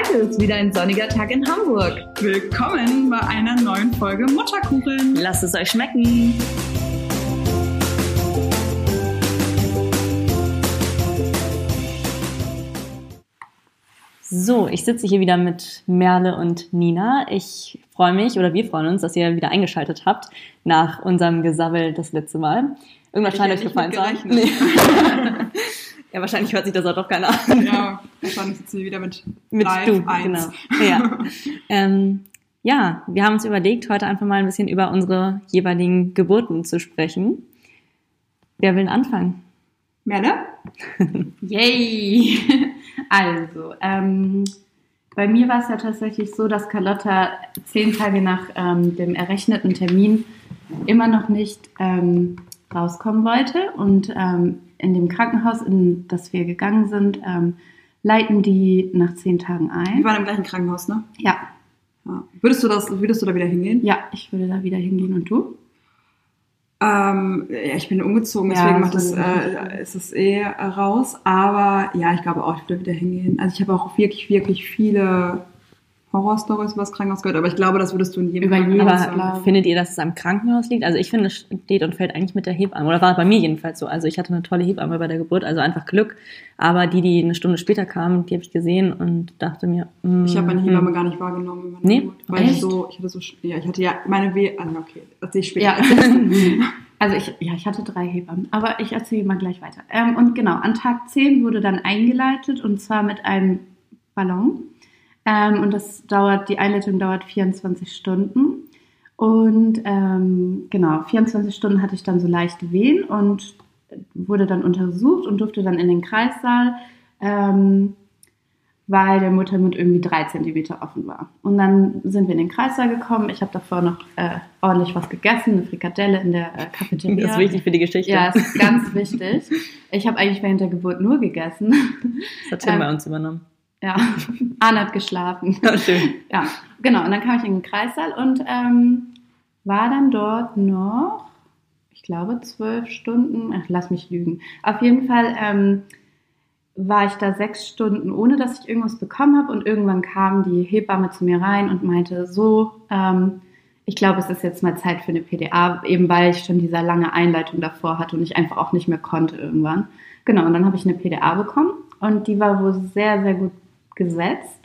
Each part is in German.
Heute ist wieder ein sonniger Tag in Hamburg. Willkommen bei einer neuen Folge Mutterkuchen. Lasst es euch schmecken. So, ich sitze hier wieder mit Merle und Nina. Ich freue mich oder wir freuen uns, dass ihr wieder eingeschaltet habt nach unserem Gesabbel das letzte Mal. Irgendwas scheint euch gefallen zu haben. Nee. ja, wahrscheinlich hört sich das auch doch keiner an. Ja, wahrscheinlich sitzen wir wieder mit, mit Live du, 1. genau. Ja. ähm, ja, wir haben uns überlegt, heute einfach mal ein bisschen über unsere jeweiligen Geburten zu sprechen. Wer will anfangen? Merle? Yay! Also, ähm, bei mir war es ja tatsächlich so, dass Carlotta zehn Tage nach ähm, dem errechneten Termin immer noch nicht ähm, rauskommen wollte. Und ähm, in dem Krankenhaus, in das wir gegangen sind, ähm, leiten die nach zehn Tagen Wir ein. waren im gleichen Krankenhaus, ne? Ja, Ja. Würdest du das, würdest du da wieder hingehen? ja, ich würde da wieder hingehen. Und du? Ähm, ja, ich bin umgezogen, Ja, deswegen macht so es, äh, ist es eh äh, raus. Aber ja, ich glaube auch, ich würde wieder hingehen. Also ich habe auch wirklich, wirklich viele Horrorstories über das Krankenhaus gehört, aber ich glaube, das würdest du in jedem Über Krankenhaus. Aber findet ihr, dass es am Krankenhaus liegt? Also ich finde, es steht und fällt eigentlich mit der Hebamme. Oder war bei mir jedenfalls so. Also ich hatte eine tolle Hebamme bei der Geburt, also einfach Glück. Aber die, die eine Stunde später kamen, die habe ich gesehen und dachte mir, mm, Ich habe meine mm. Hebamme gar nicht wahrgenommen Nee? Geburt. Weil ich Echt? so, ich hatte so, ja, ich hatte ja meine Weh, ah, okay, erzähl ich später. Ja, also ich, ja, ich hatte drei Hebammen, aber ich erzähle mal gleich weiter. Ähm, und genau, an Tag 10 wurde dann eingeleitet und zwar mit einem Ballon. Ähm, und das dauert, die Einleitung dauert 24 Stunden. Und ähm, genau, 24 Stunden hatte ich dann so leichte Wehen und wurde dann untersucht und durfte dann in den Kreissaal, ähm, weil der Muttermund irgendwie drei Zentimeter offen war. Und dann sind wir in den Kreissaal gekommen. Ich habe davor noch äh, ordentlich was gegessen, eine Frikadelle in der äh, Cafeteria. Das ist wichtig für die Geschichte. Ja, das ist ganz wichtig. Ich habe eigentlich während der Geburt nur gegessen. das hat Tim ähm, bei uns übernommen. Ja, Anna hat geschlafen. Ja, schön. Ja, genau. Und dann kam ich in den Kreissaal und ähm, war dann dort noch, ich glaube, zwölf Stunden. Ach, lass mich lügen. Auf jeden Fall ähm, war ich da sechs Stunden, ohne dass ich irgendwas bekommen habe. Und irgendwann kam die Hebamme zu mir rein und meinte, so, ähm, ich glaube, es ist jetzt mal Zeit für eine PDA, eben weil ich schon diese lange Einleitung davor hatte und ich einfach auch nicht mehr konnte irgendwann. Genau, und dann habe ich eine PDA bekommen und die war wohl sehr, sehr gut gesetzt.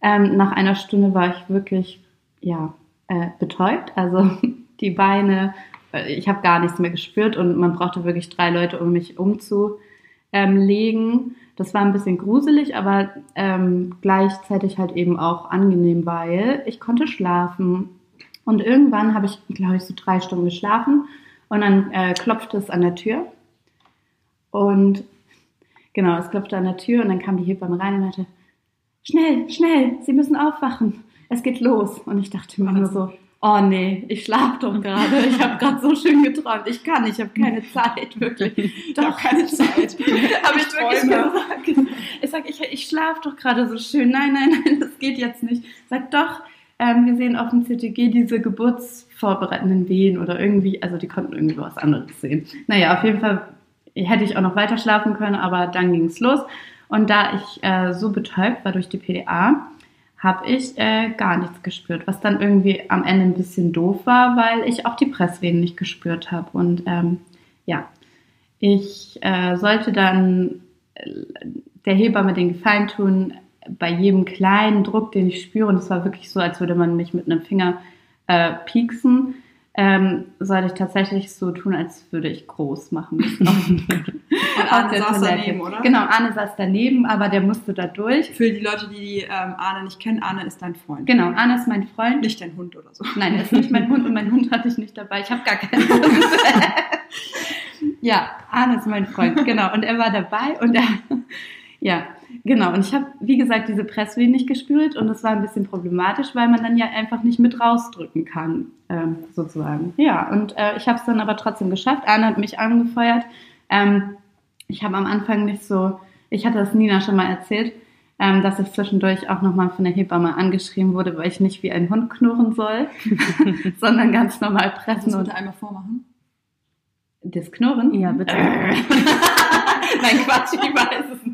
Ähm, nach einer Stunde war ich wirklich, ja, äh, betäubt. Also die Beine, äh, ich habe gar nichts mehr gespürt und man brauchte wirklich drei Leute, um mich umzulegen. Das war ein bisschen gruselig, aber ähm, gleichzeitig halt eben auch angenehm, weil ich konnte schlafen. Und irgendwann habe ich, glaube ich, so drei Stunden geschlafen und dann äh, klopfte es an der Tür. Und genau, es klopfte an der Tür und dann kam die Hebamme rein und meinte, schnell, schnell, Sie müssen aufwachen, es geht los. Und ich dachte mir nur so, oh nee, ich schlafe doch gerade, ich habe gerade so schön geträumt, ich kann, ich habe keine Zeit, wirklich. Ich habe keine Zeit. Habe ich wirklich gesagt. Ich sage, ich, ich schlafe doch gerade so schön. Nein, nein, nein, das geht jetzt nicht. Sag doch, ähm, wir sehen auf dem CTG diese geburtsvorbereitenden Wehen oder irgendwie, also die konnten irgendwie was anderes sehen. Naja, auf jeden Fall hätte ich auch noch weiter schlafen können, aber dann ging es los. Und da ich äh, so betäubt war durch die PDA, habe ich äh, gar nichts gespürt, was dann irgendwie am Ende ein bisschen doof war, weil ich auch die Presswehen nicht gespürt habe. Und ähm, ja, ich äh, sollte dann äh, der Hebamme den Gefallen tun, bei jedem kleinen Druck, den ich spüre, und es war wirklich so, als würde man mich mit einem Finger äh, pieksen, ähm, sollte ich tatsächlich so tun, als würde ich groß machen müssen. Und Arne saß daneben, oder? Genau, Arne saß daneben, aber der musste da durch. Für die Leute, die ähm, Arne nicht kennen, Arne ist dein Freund. Genau, Arne ist mein Freund. Nicht dein Hund oder so. Nein, er ist nicht mein Hund und mein Hund hatte ich nicht dabei. Ich habe gar keinen Hund. ja, Arne ist mein Freund, genau. Und er war dabei und er, ja, genau. Und ich habe, wie gesagt, diese Presswehen nicht gespürt und das war ein bisschen problematisch, weil man dann ja einfach nicht mit rausdrücken kann, ähm, sozusagen. Ja, und äh, ich habe es dann aber trotzdem geschafft. Arne hat mich angefeuert. Ähm, ich habe am Anfang nicht so, ich hatte das Nina schon mal erzählt, ähm, dass ich zwischendurch auch nochmal von der Hebamme angeschrieben wurde, weil ich nicht wie ein Hund knurren soll, sondern ganz normal Kannst pressen du und bitte einmal vormachen? das Knurren. Ja, bitte. Nein, Quatsch, ich weiß es nicht.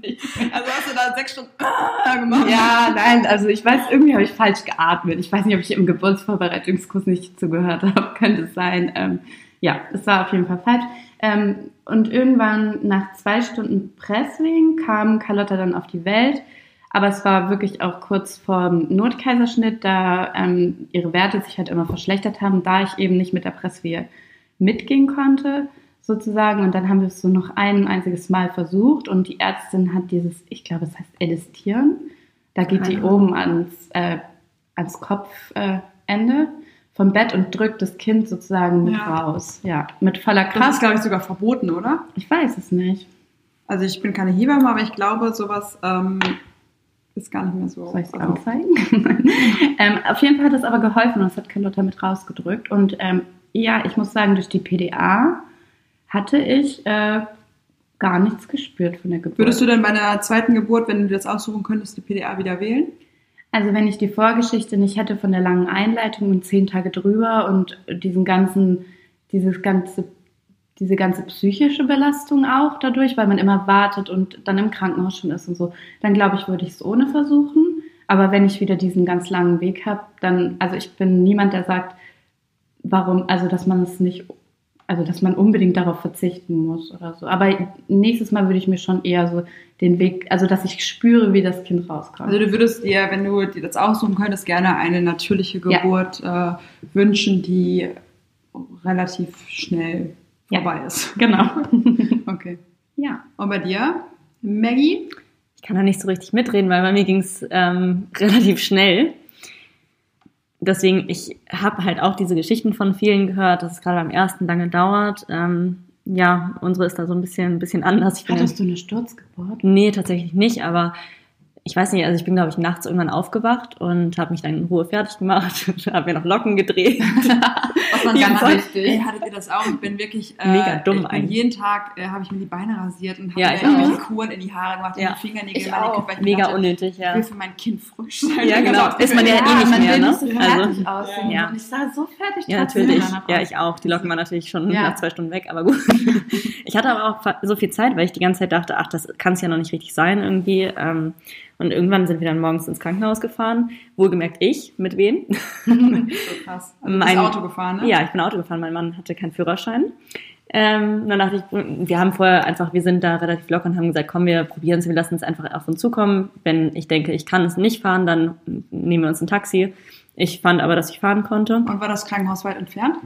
Also hast du da sechs Stunden ah, gemacht. Ja, nein, also ich weiß, irgendwie habe ich falsch geatmet. Ich weiß nicht, ob ich im Geburtsvorbereitungskurs nicht zugehört habe. Könnte es sein. Ähm, ja, es war auf jeden Fall falsch. Ähm, und irgendwann nach zwei Stunden Pressling kam Carlotta dann auf die Welt. Aber es war wirklich auch kurz vor dem Notkaiserschnitt, da ähm, ihre Werte sich halt immer verschlechtert haben, da ich eben nicht mit der Presswehe mitgehen konnte, sozusagen. Und dann haben wir es so noch ein einziges Mal versucht und die Ärztin hat dieses, ich glaube, es heißt Edistieren. Da geht die oben ans, äh, ans Kopfende äh, vom Bett und drückt das Kind sozusagen mit Ja. raus. Ja, mit voller Das Kraft. ist, glaube ich, sogar verboten, oder? Ich weiß es nicht. Also ich bin keine Hebamme, aber ich glaube, sowas ähm, ist gar nicht mehr so. Soll ich erlaubt. anzeigen? ähm, auf jeden Fall hat es aber geholfen und es hat Carlotta mit rausgedrückt. Und ähm, ja, ich muss sagen, durch die PDA hatte ich äh, gar nichts gespürt von der Geburt. Würdest du denn bei einer zweiten Geburt, wenn du das aussuchen könntest, die PDA wieder wählen? Also wenn ich die Vorgeschichte nicht hätte von der langen Einleitung und zehn Tage drüber und diesen ganzen, dieses ganze, diese ganze psychische Belastung auch dadurch, weil man immer wartet und dann im Krankenhaus schon ist und so, dann glaube ich, würde ich es ohne versuchen. Aber wenn ich wieder diesen ganz langen Weg habe, dann, also ich bin niemand, der sagt, warum, also dass man es nicht, also dass man unbedingt darauf verzichten muss oder so. Aber nächstes Mal würde ich mir schon eher so den Weg, also dass ich spüre, wie das Kind rauskommt. Also du würdest dir, wenn du dir das aussuchen könntest, gerne eine natürliche Ja. Geburt äh, wünschen, die relativ schnell Ja. vorbei ist. genau. Okay. ja. Und bei dir, Maggie? Ich kann da nicht so richtig mitreden, weil bei mir ging es ähm, relativ schnell. Deswegen, ich habe halt auch diese Geschichten von vielen gehört, dass es gerade beim ersten lange dauert. Ähm, ja, unsere ist da so ein bisschen, ein bisschen anders. Ich bin Hattest du eine Sturzgeburt? Nee, tatsächlich nicht, aber ich weiß nicht, also ich bin, glaube ich, nachts irgendwann aufgewacht und habe mich dann in Ruhe fertig gemacht, habe mir noch Locken gedreht. Was man Ja, ganz richtig. Ey, hattet ihr das auch? Ich bin wirklich äh, Mega dumm ich eigentlich. jeden Tag äh, habe ich mir die Beine rasiert und habe Ja, mir ich irgendwelche. Kuren in die Haare gemacht, Ja. in die Fingernägel, Ich auch. ich Mega dachte, unnötig, Ich ja. will für mein Kind frisch sein. Ja, genau. Ist man ja eh nicht man mehr, ne? so fertig Also, aussehen. ja. Und ich sah so fertig Ja, trotzdem natürlich. Ja, aus. ich auch. Die Locken waren natürlich schon Ja. nach zwei Stunden weg, aber gut. Ich hatte aber auch so viel Zeit, weil ich die ganze Zeit dachte, ach, das kann es ja noch nicht richtig sein irgendwie. Ähm, Und irgendwann sind wir dann morgens ins Krankenhaus gefahren. Wohlgemerkt ich, mit wem? So krass. Also du bist Mein- Auto gefahren, ne? Ja, ich bin Auto gefahren. Mein Mann hatte keinen Führerschein. Ähm, dann dachte ich, wir haben vorher einfach, wir sind da relativ locker und haben gesagt, komm, wir probieren es, wir lassen es einfach auf uns zukommen. Wenn ich denke, ich kann es nicht fahren, dann nehmen wir uns ein Taxi. Ich fand aber, dass ich fahren konnte. Und war das Krankenhaus weit entfernt?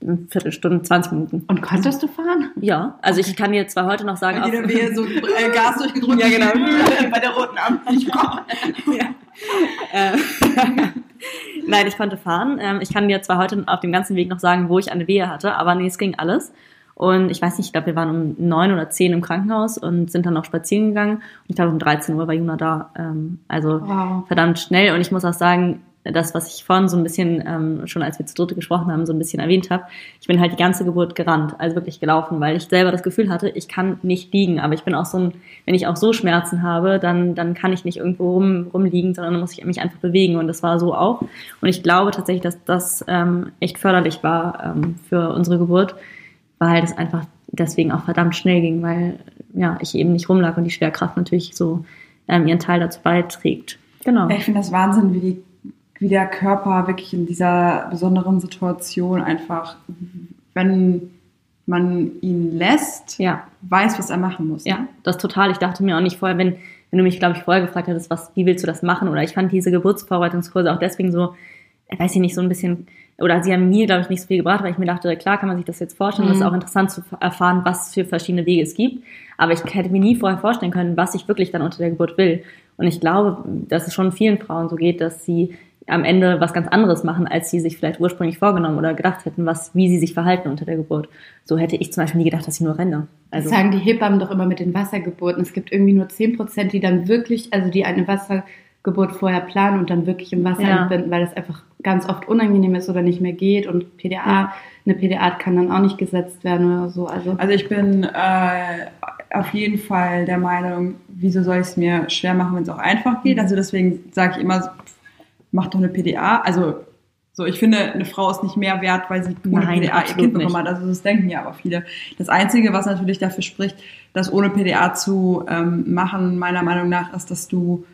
Eine Viertelstunde, 20 Minuten. Und konntest du fahren? Ja, also ich kann dir zwar heute noch sagen, jeder Wehe so äh, Gas durchgedrückt. Ja, genau. Bei der roten Ampel. Ich komm. Äh, Nein, ich konnte fahren. Ähm, Ich kann dir zwar heute auf dem ganzen Weg noch sagen, wo ich eine Wehe hatte, aber nee, es ging alles. Und ich weiß nicht, ich glaube, wir waren um neun oder zehn im Krankenhaus und sind dann noch spazieren gegangen. Und ich glaube, um 13 Uhr war Juna da. Ähm, Also Wow. verdammt schnell. Und ich muss auch sagen, das, was ich vorhin so ein bisschen, ähm, schon als wir zu dritte gesprochen haben, so ein bisschen erwähnt habe, ich bin halt die ganze Geburt gerannt, also wirklich gelaufen, weil ich selber das Gefühl hatte, ich kann nicht liegen. Aber ich bin auch so ein, wenn ich auch so Schmerzen habe, dann, dann kann ich nicht irgendwo rum, rumliegen, sondern dann muss ich mich einfach bewegen. Und das war so auch. Und ich glaube tatsächlich, dass das ähm, echt förderlich war ähm, für unsere Geburt, weil das einfach deswegen auch verdammt schnell ging, weil ja, ich eben nicht rumlag und die Schwerkraft natürlich so ähm, ihren Teil dazu beiträgt. Genau. Ich finde das Wahnsinn, wie, die, wie der Körper wirklich in dieser besonderen Situation einfach, wenn man ihn lässt, Ja, weiß, was er machen muss. ja, das total. Ich dachte mir auch nicht vorher, wenn, wenn du mich, glaube ich, vorher gefragt hättest, was, wie willst du das machen? Oder ich fand diese Geburtsvorbereitungskurse auch deswegen so, äh, weiß ich nicht, so ein bisschen, oder sie haben mir, glaube ich, nicht so viel gebracht, weil ich mir dachte, klar kann man sich das jetzt vorstellen, Mhm. das ist auch interessant zu erfahren, was für verschiedene Wege es gibt. Aber ich hätte mir nie vorher vorstellen können, was ich wirklich dann unter der Geburt will. Und ich glaube, dass es schon vielen Frauen so geht, dass sie am Ende was ganz anderes machen, als sie sich vielleicht ursprünglich vorgenommen oder gedacht hätten, was, wie sie sich verhalten unter der Geburt. So hätte ich zum Beispiel nie gedacht, dass ich nur renne. Also Also, sagen die Hebammen doch immer mit den Wassergeburten. Es gibt irgendwie nur 10 Prozent, die dann wirklich, also die eine Wassergeburt vorher planen und dann wirklich im Wasser Ja. entbinden, weil das einfach ganz oft unangenehm ist oder nicht mehr geht. Und PDA, eine PDA kann dann auch nicht gesetzt werden oder so. Also, Also ich bin äh, auf jeden Fall der Meinung, wieso soll ich es mir schwer machen, wenn es auch einfach geht? Also deswegen sage ich immer, mach doch eine PDA. Also So, ich finde, eine Frau ist nicht mehr wert, weil sie ohne Nein, PDA ihr Kind bekommen hat. Also das denken ja aber viele. Das Einzige, was natürlich dafür spricht, das ohne PDA zu ähm, machen, meiner Meinung nach, ist, dass du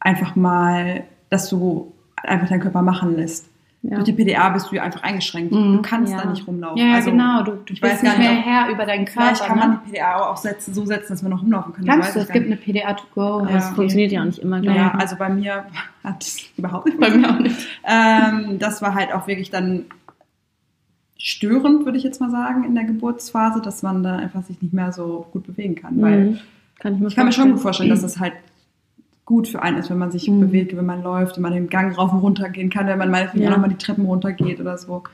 einfach mal, dass du einfach deinen Körper machen lässt. Ja. Durch die PDA bist du ja einfach eingeschränkt. Mhm. Du kannst Ja. da nicht rumlaufen. Ja, also, genau. Du, du ich weiß bist gar nicht mehr nicht, Herr über deinen Körper. Vielleicht kann ne? man die PDA auch setzen, so setzen, dass man noch rumlaufen kann. Das Kannst du, es gibt nicht. eine PDA to go. Ja. Das funktioniert ja auch nicht immer gleich. Ja, also bei mir hat es überhaupt nicht Bei mir auch funktioniert. Ähm, das war halt auch wirklich dann störend, würde ich jetzt mal sagen, in der Geburtsphase, dass man da einfach sich nicht mehr so gut bewegen kann. Weil Mhm. Kann ich mir ich kann mir schon gut vorstellen. vorstellen, dass es halt gut für einen ist, wenn man sich Mhm. bewegt, wenn man läuft, wenn man den Gang rauf und runter gehen kann, wenn man meinetwegen Ja. auch nochmal die Treppen runtergeht oder so.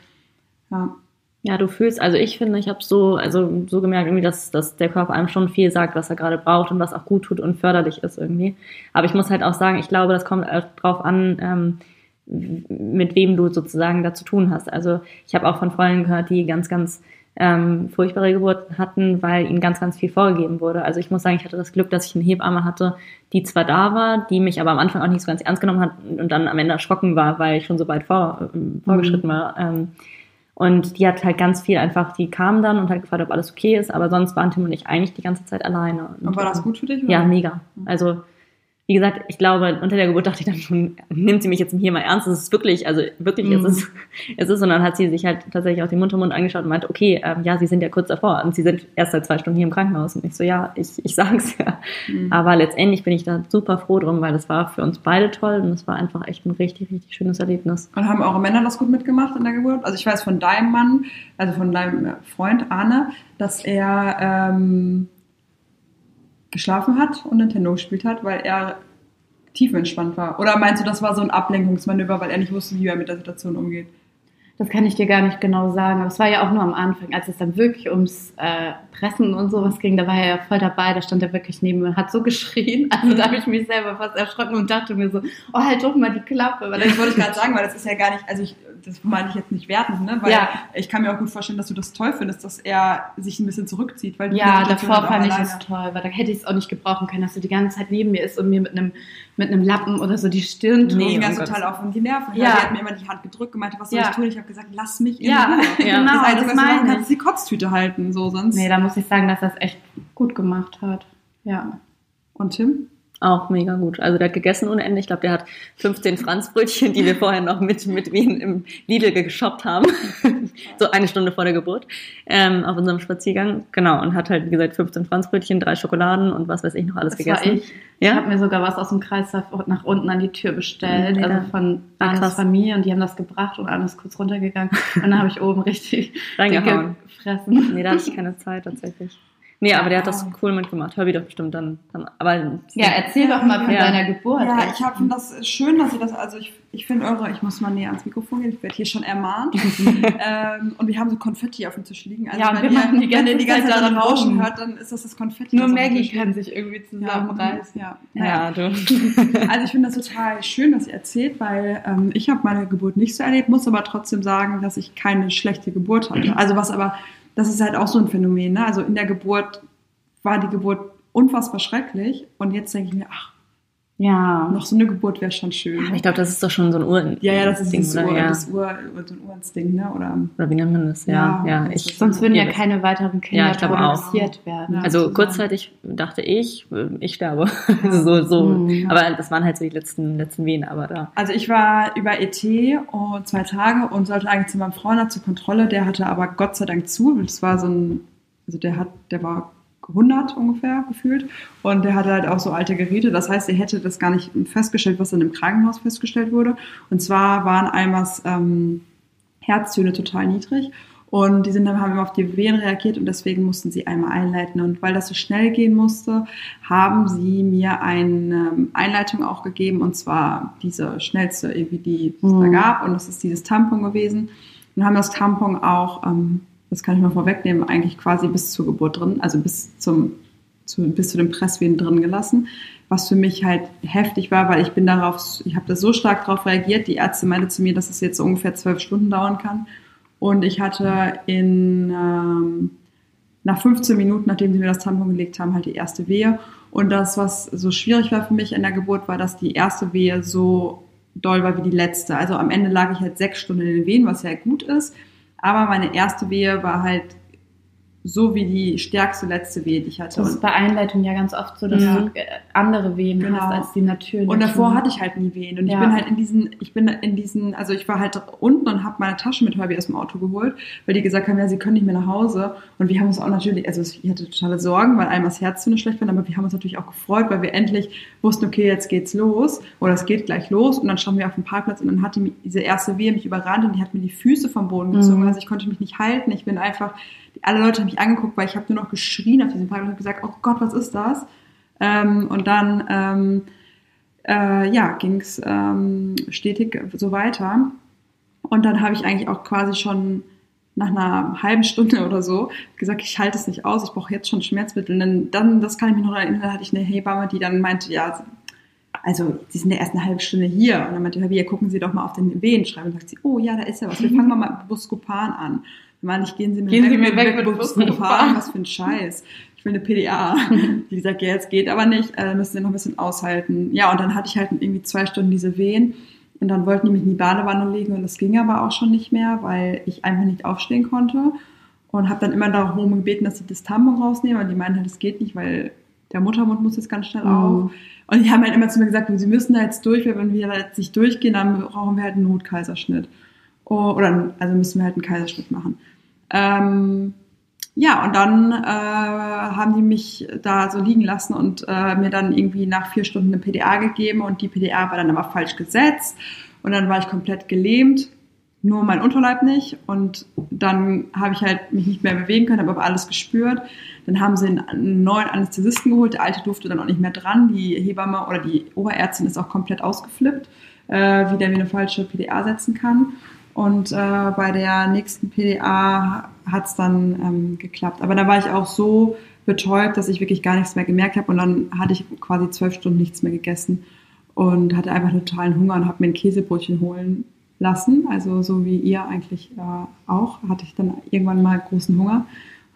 Ja. Ja, du fühlst, also ich finde, ich habe so, also so gemerkt, irgendwie, dass, dass der Körper einem schon viel sagt, was er gerade braucht und was auch gut tut und förderlich ist irgendwie. Aber ich muss halt auch sagen, ich glaube, das kommt auch drauf an, ähm, mit wem du sozusagen da zu tun hast. Also ich habe auch von Freunden gehört, die ganz, ganz ähm, furchtbare Geburten hatten, weil ihnen ganz, ganz viel vorgegeben wurde. Also ich muss sagen, ich hatte das Glück, dass ich eine Hebamme hatte, die zwar da war, die mich aber am Anfang auch nicht so ganz ernst genommen hat und dann am Ende erschrocken war, weil ich schon so weit vor, ähm, vorgeschritten war. Ähm, und die hat halt ganz viel einfach, die kam dann und hat gefragt, ob alles okay ist, aber sonst waren Tim und ich eigentlich die ganze Zeit alleine. Und war das gut für dich? oder? Ja, mega. Also, wie gesagt, ich glaube, unter der Geburt dachte ich dann schon, nimmt sie mich jetzt hier mal ernst? Es ist wirklich, also wirklich, Mhm. es ist, es ist, und dann hat sie sich halt tatsächlich auch den Mund um Mund angeschaut und meinte, okay, ähm, ja, sie sind ja kurz davor und sie sind erst seit zwei Stunden hier im Krankenhaus. Und ich so, ja, ich, ich sag's ja. Mhm. Aber letztendlich bin ich da super froh drum, weil das war für uns beide toll und es war einfach echt ein richtig, richtig schönes Erlebnis. Und haben eure Männer das gut mitgemacht in der Geburt? Also ich weiß von deinem Mann, also von deinem Freund Arne, dass er ähm, geschlafen hat und Nintendo gespielt hat, weil er tiefenentspannt war. Oder meinst du, das war so ein Ablenkungsmanöver, weil er nicht wusste, wie er mit der Situation umgeht? Das kann ich dir gar nicht genau sagen. Aber es war ja auch nur am Anfang, als es dann wirklich ums äh, Pressen und sowas ging. Da war er ja voll dabei. Da stand er wirklich neben mir hat so geschrien. Also da habe ich mich selber fast erschrocken und dachte mir so, oh, halt doch mal die Klappe. Weil Das wollte ich gerade sagen, weil das ist ja gar nicht, also ich, das meine ich jetzt nicht wertend, ne? Weil Ja. ich kann mir auch gut vorstellen, dass du das toll findest, dass er sich ein bisschen zurückzieht. Weil Ja, davor fand ich es toll, weil da hätte ich es auch nicht gebrauchen können, dass du die ganze Zeit neben mir ist und mir mit einem mit einem Lappen oder so die Stirn Nee, Nee, um ganz Gottes total auf die Nerven. Ja. Ja. Die hat mir immer die Hand gedrückt und meinte, was soll Ja. ich tun? Ich habe gesagt, lass mich in Ja, Ruhe. genau, das Einzige, das was meine kannst, ist die Kotztüte halten, so sonst. Nee, da muss ich sagen, dass er es echt gut gemacht hat. Ja. Und Tim? Auch mega gut. Also der hat gegessen ohne Ende. Ich glaube, der hat 15 Franzbrötchen, die wir vorher noch mit, mit Wien im Lidl geshoppt haben. so eine Stunde vor der Geburt. Ähm, auf unserem Spaziergang. Genau. Und hat halt, wie gesagt, 15 Franzbrötchen, drei Schokoladen und was weiß ich noch alles Das war gegessen. ich. Ich Ja? habe mir sogar was aus dem Kreis nach unten an die Tür bestellt, Mega. also von Ah, krass. Familie und die haben das gebracht und Arne ist kurz runtergegangen und dann habe ich oben richtig Reingehauen. gefressen. Nee, da hatte ich keine Zeit tatsächlich. Nee, aber der hat das cool mitgemacht. Hör doch bestimmt dann. dann aber Ja, erzähl doch mal von Ja. deiner Geburt. Ja, ich habe finde das schön, dass ihr das, also ich, ich finde eure, ich muss mal näher ans Mikrofon gehen, ich werde hier schon ermahnt. ähm, und wir haben so Konfetti auf dem Tisch liegen. Also Ja, wenn wir ihr, machen die ganze wenn ihr die ganze Zeit daran rauschen hört, dann ist das das Konfetti. Nur Maggie kann sich irgendwie Ja, zusammenreißen. ja. Naja. ja, du. Also ich finde das total schön, dass ihr erzählt, weil ähm, ich habe meine Geburt nicht so erlebt, muss aber trotzdem sagen, dass ich keine schlechte Geburt hatte. Also was aber, das ist halt auch so ein Phänomen. Ne? Also in der Geburt war die Geburt unfassbar schrecklich und jetzt denke ich mir, ach, Ja. noch so eine Geburt wäre schon schön. Aber ich glaube, das ist doch schon so ein Ur ja, ja, das ist Ding, das? Ur, Ja. das Ur, so ein Urinstinkt, ne? Oder Oder wie nennt man das? Ja, Ja, ja. das ich, Sonst würden ja keine weiteren Kinder Ja, glaube auch. produziert werden. Ja. Also sozusagen. kurzzeitig dachte ich, äh, ich sterbe. Also so, so. Mhm. Aber das waren halt so die letzten, letzten Wehen, aber da. Also ich war über ET und zwei Tage und sollte eigentlich zu meinem Frauenarzt zur Kontrolle. Der hatte aber Gott sei Dank zu. Das war so ein, also der hat, der war 100 ungefähr gefühlt und der hatte halt auch so alte Geräte. Das heißt, er hätte das gar nicht festgestellt, was dann im Krankenhaus festgestellt wurde. Und zwar waren Almas ähm, Herztöne total niedrig und die sind dann haben immer auf die Wehen reagiert und deswegen mussten sie einmal einleiten. Und weil das so schnell gehen musste, haben sie mir eine ähm, Einleitung auch gegeben und zwar diese schnellste, irgendwie, die es da Mhm. gab und das ist dieses Tampon gewesen. Und haben das Tampon auch, ähm, das kann ich mal vorwegnehmen, eigentlich quasi bis zur Geburt drin, also bis zum zu, bis zu den Presswehen drin gelassen, was für mich halt heftig war, weil ich bin darauf, ich habe da so stark darauf reagiert. Die Ärzte meinte zu mir, dass es jetzt ungefähr zwölf Stunden dauern kann. Und ich hatte in ähm, nach 15 Minuten, nachdem sie mir das Tampon gelegt haben, halt die erste Wehe. Und das, was so schwierig war für mich in der Geburt, war, dass die erste Wehe so doll war wie die letzte. Also am Ende lag ich halt sechs Stunden in den Wehen, was ja gut ist. Aber meine erste Wehe war halt so wie die stärkste letzte Wehe, die ich hatte. Das ist bei Einleitung ja ganz oft so, dass Ja. du äh, andere Wehen Genau. hast als die natürlichen. Und davor hatte ich halt nie Wehen. Und Ja. ich bin halt in diesen, ich bin in diesen, also ich war halt unten und habe meine Tasche mit Herbie aus dem Auto geholt, weil die gesagt haben, ja, sie können nicht mehr nach Hause. Und wir haben uns auch natürlich, also ich hatte totale Sorgen, weil einmal das Herz zu schlecht war, aber wir haben uns natürlich auch gefreut, weil wir endlich wussten, okay, jetzt geht's los oder es geht gleich los. Und dann standen wir auf dem Parkplatz und dann hat die, diese erste Wehe mich überrannt und die hat mir die Füße vom Boden gezogen. Mhm. Also ich konnte mich nicht halten. Ich bin einfach, alle Leute haben mich angeguckt, weil ich habe nur noch geschrien auf diesem Parkplatz und gesagt, oh Gott, was ist das? Ähm, und dann, ähm, äh, ja, ging es ähm, stetig so weiter. Und dann habe ich eigentlich auch quasi schon nach einer halben Stunde oder so gesagt, ich halte es nicht aus, ich brauche jetzt schon Schmerzmittel. Dann, dann, das kann ich mich noch erinnern, da hatte ich eine Hebamme, die dann meinte, ja, also Sie sind ja erst eine halbe Stunde hier. Und dann meinte ich, ja, gucken Sie doch mal auf den Wehenschreiber. Und sagt sie, oh ja, da ist ja was. Wir fangen mal mit Buscopan an. Meine ich, gehen Sie mir Gehen weg, Sie mir weg mit, mit Buscopan. Buscopan. Was für ein Scheiß. Ich will eine PDA. Die gesagt, ja, jetzt geht aber nicht, äh, müssen Sie noch ein bisschen aushalten. Ja, und dann hatte ich halt irgendwie zwei Stunden diese Wehen. Und dann wollten die mich in die Badewanne legen und das ging aber auch schon nicht mehr, weil ich einfach nicht aufstehen konnte. Und habe dann immer darum gebeten, dass sie das Tampon rausnehmen. Und die meinten halt, das geht nicht, weil der Muttermund muss jetzt ganz schnell auf. Und die haben halt immer zu mir gesagt, sie müssen da jetzt durch, weil wenn wir da jetzt nicht durchgehen, dann brauchen wir halt einen Notkaiserschnitt. Oh, oder also müssen wir halt einen Kaiserschnitt machen. Ähm, ja, und dann äh, haben die mich da so liegen lassen und äh, mir dann irgendwie nach vier Stunden eine PDA gegeben und die PDA war dann aber falsch gesetzt und dann war ich komplett gelähmt, nur mein Unterleib nicht und dann habe ich halt mich nicht mehr bewegen können, habe aber alles gespürt. Dann haben sie einen neuen Anästhesisten geholt, der alte durfte dann auch nicht mehr dran, die Hebamme oder die Oberärztin ist auch komplett ausgeflippt, äh, wie der mir eine falsche PDA setzen kann. Und äh, bei der nächsten PDA hat es dann ähm, geklappt. Aber da war ich auch so betäubt, dass ich wirklich gar nichts mehr gemerkt habe. Und dann hatte ich quasi zwölf Stunden nichts mehr gegessen und hatte einfach totalen Hunger und habe mir ein Käsebrötchen holen lassen. Also so wie ihr eigentlich äh, auch, hatte ich dann irgendwann mal großen Hunger.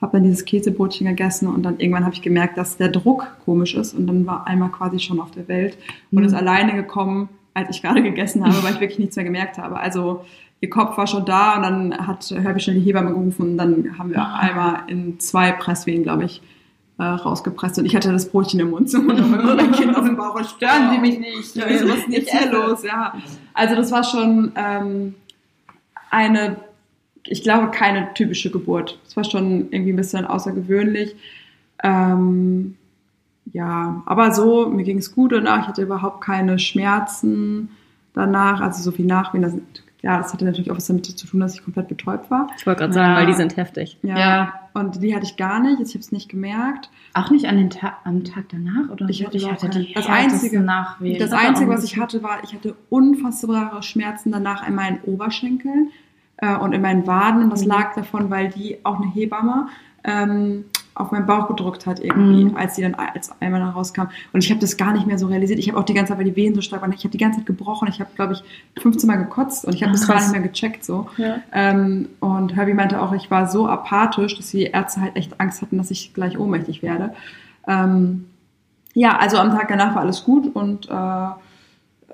Habe dann dieses Käsebrötchen gegessen und dann irgendwann habe ich gemerkt, dass der Druck komisch ist. Und dann war einmal quasi schon auf der Welt und Mhm. ist alleine gekommen, als ich gerade gegessen habe, weil ich wirklich nichts mehr gemerkt habe. Also ihr Kopf war schon da und dann hat Herbie schnell die Hebamme gerufen und dann haben wir einmal in zwei Presswehen, glaube ich, äh, rausgepresst und ich hatte das Brotchen im Mund so, und mein Kind auf dem Bauch und Stören Sie mich nicht. Ja, was ist jetzt hier los? Ja, also das war schon ähm, eine, ich glaube, keine typische Geburt. Es war schon irgendwie ein bisschen außergewöhnlich. Ähm, ja, aber so, mir ging es gut danach. Ich hatte überhaupt keine Schmerzen danach, also so viel Nachwehen. Das, ja, das hatte natürlich auch was damit zu tun, dass ich komplett betäubt war. Ich wollte gerade sagen, Ja. weil die sind heftig. Ja. Ja. Und die hatte ich gar nicht. Ich habe es nicht gemerkt. Auch nicht an den Ta am Tag danach oder Ich hatte ich hatte die das Einzige- Nachwehen. Das Aber Einzige, was ich hatte, war, ich hatte unfassbare Schmerzen danach in meinen Oberschenkeln äh, und in meinen Waden. Und das Mhm. lag davon, weil die auch eine Hebamme ähm, auf meinen Bauch gedrückt hat irgendwie, Mhm. als sie dann als einmal dann rauskam. Und ich habe das gar nicht mehr so realisiert. Ich habe auch die ganze Zeit, weil die Wehen so stark waren, ich habe die ganze Zeit gebrochen. Ich habe, glaube ich, 15 Mal gekotzt und ich habe das gar nicht mehr gecheckt so. Ja. Ähm, und Herbie meinte auch, ich war so apathisch, dass die Ärzte halt echt Angst hatten, dass ich gleich ohnmächtig werde. Ähm, ja, also am Tag danach war alles gut und äh,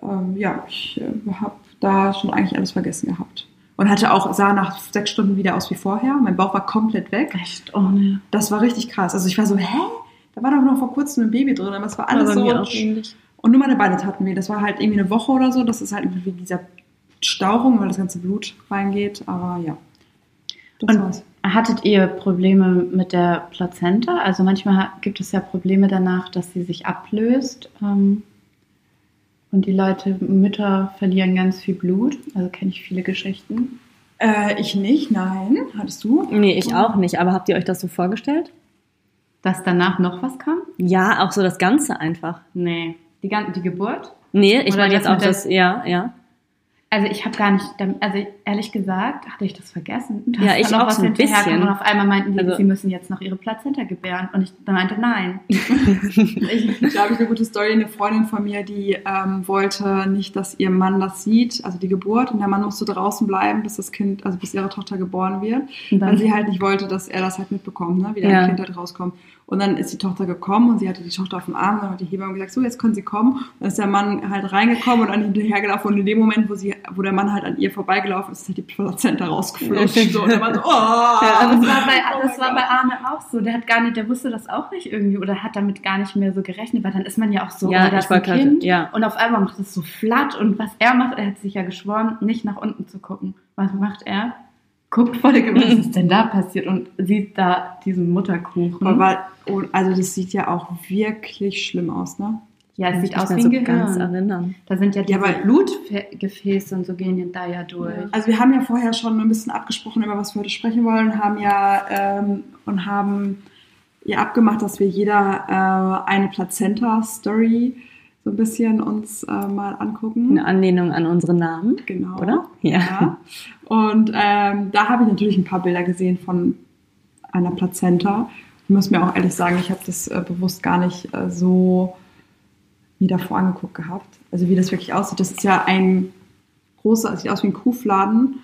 ähm, ja, ich äh, habe da schon eigentlich alles vergessen gehabt. Und hatte auch, sah nach sechs Stunden wieder aus wie vorher. Mein Bauch war komplett weg. Echt, oh ne. Das war richtig krass. Also ich war so, hä? Da war doch noch vor kurzem ein Baby drin, aber es war alles auch so. Und nur meine Beine taten weh. Das war halt irgendwie eine Woche oder so. Das ist halt irgendwie dieser Stauchung, weil das ganze Blut reingeht. Aber ja. Das Und- war's. Hattet ihr Probleme mit der Plazenta? Also manchmal gibt es ja Probleme danach, dass sie sich ablöst. Ähm, und die Leute, Mütter verlieren ganz viel Blut. Also kenne ich viele Geschichten. Äh, ich nicht, nein. Hattest du? Nee, ich auch nicht. Aber habt ihr euch das so vorgestellt? Dass danach noch was kam? Ja, auch so das Ganze einfach. Nee. Die, die Geburt? Nee, ich meine jetzt auch das, ja, ja. Also ich habe gar nicht, also ehrlich gesagt, hatte ich das vergessen. dass Ja, ich auch was so ein bisschen. Und auf einmal meinten die, Also- sie müssen jetzt noch ihre Plazenta gebären. Und ich meinte, nein. Ich, habe ich eine gute Story. Eine Freundin von mir, die ähm, wollte nicht, dass ihr Mann das sieht, also die Geburt. Und der Mann musste draußen bleiben, bis das Kind, also bis ihre Tochter geboren wird. Und Weil sie halt nicht wollte, dass er das halt mitbekommt, ne? wie dein Ja. Kind halt rauskommt. Und dann ist die Tochter gekommen und sie hatte die Tochter auf dem Arm und dann hat die Hebamme gesagt, so, jetzt können sie kommen. Und dann ist der Mann halt reingekommen und dann hinterhergelaufen und in dem Moment, wo sie, wo der Mann halt an ihr vorbeigelaufen ist, ist halt die Plazenta rausgeflogen. so, und der Mann so, oh! Ja, das war, bei, oh das war bei Arne auch so. Der hat gar nicht, der wusste das auch nicht irgendwie oder hat damit gar nicht mehr so gerechnet, weil dann ist man ja auch so, Ja, da ich ist ein war grad- Kind ja. und auf einmal macht es so flatt und was er macht, er hat sich ja geschworen, nicht nach unten zu gucken. Was macht er? Guckt vor der was ist denn da passiert und sieht da diesen Mutterkuchen. Aber, also das sieht ja auch wirklich schlimm aus, ne? ja, es sieht aus wie ein so ganz Gehirn. erinnern. Da sind ja diese Ja, Blutgefäße und so gehen da ja durch. Also wir haben ja vorher schon ein bisschen abgesprochen, über was wir heute sprechen wollen, haben ja ähm, und haben ja abgemacht, dass wir jeder äh, eine Plazenta-Story so ein bisschen uns äh, mal angucken. Eine Anlehnung an unsere Namen, Genau. oder? Ja. Und ähm, da habe ich natürlich ein paar Bilder gesehen von einer Plazenta. Ich muss mir auch ehrlich sagen, ich habe das äh, bewusst gar nicht äh, so mir davor angeguckt gehabt. Also wie das wirklich aussieht. Das ist ja ein großer, sieht aus wie ein Kuhfladen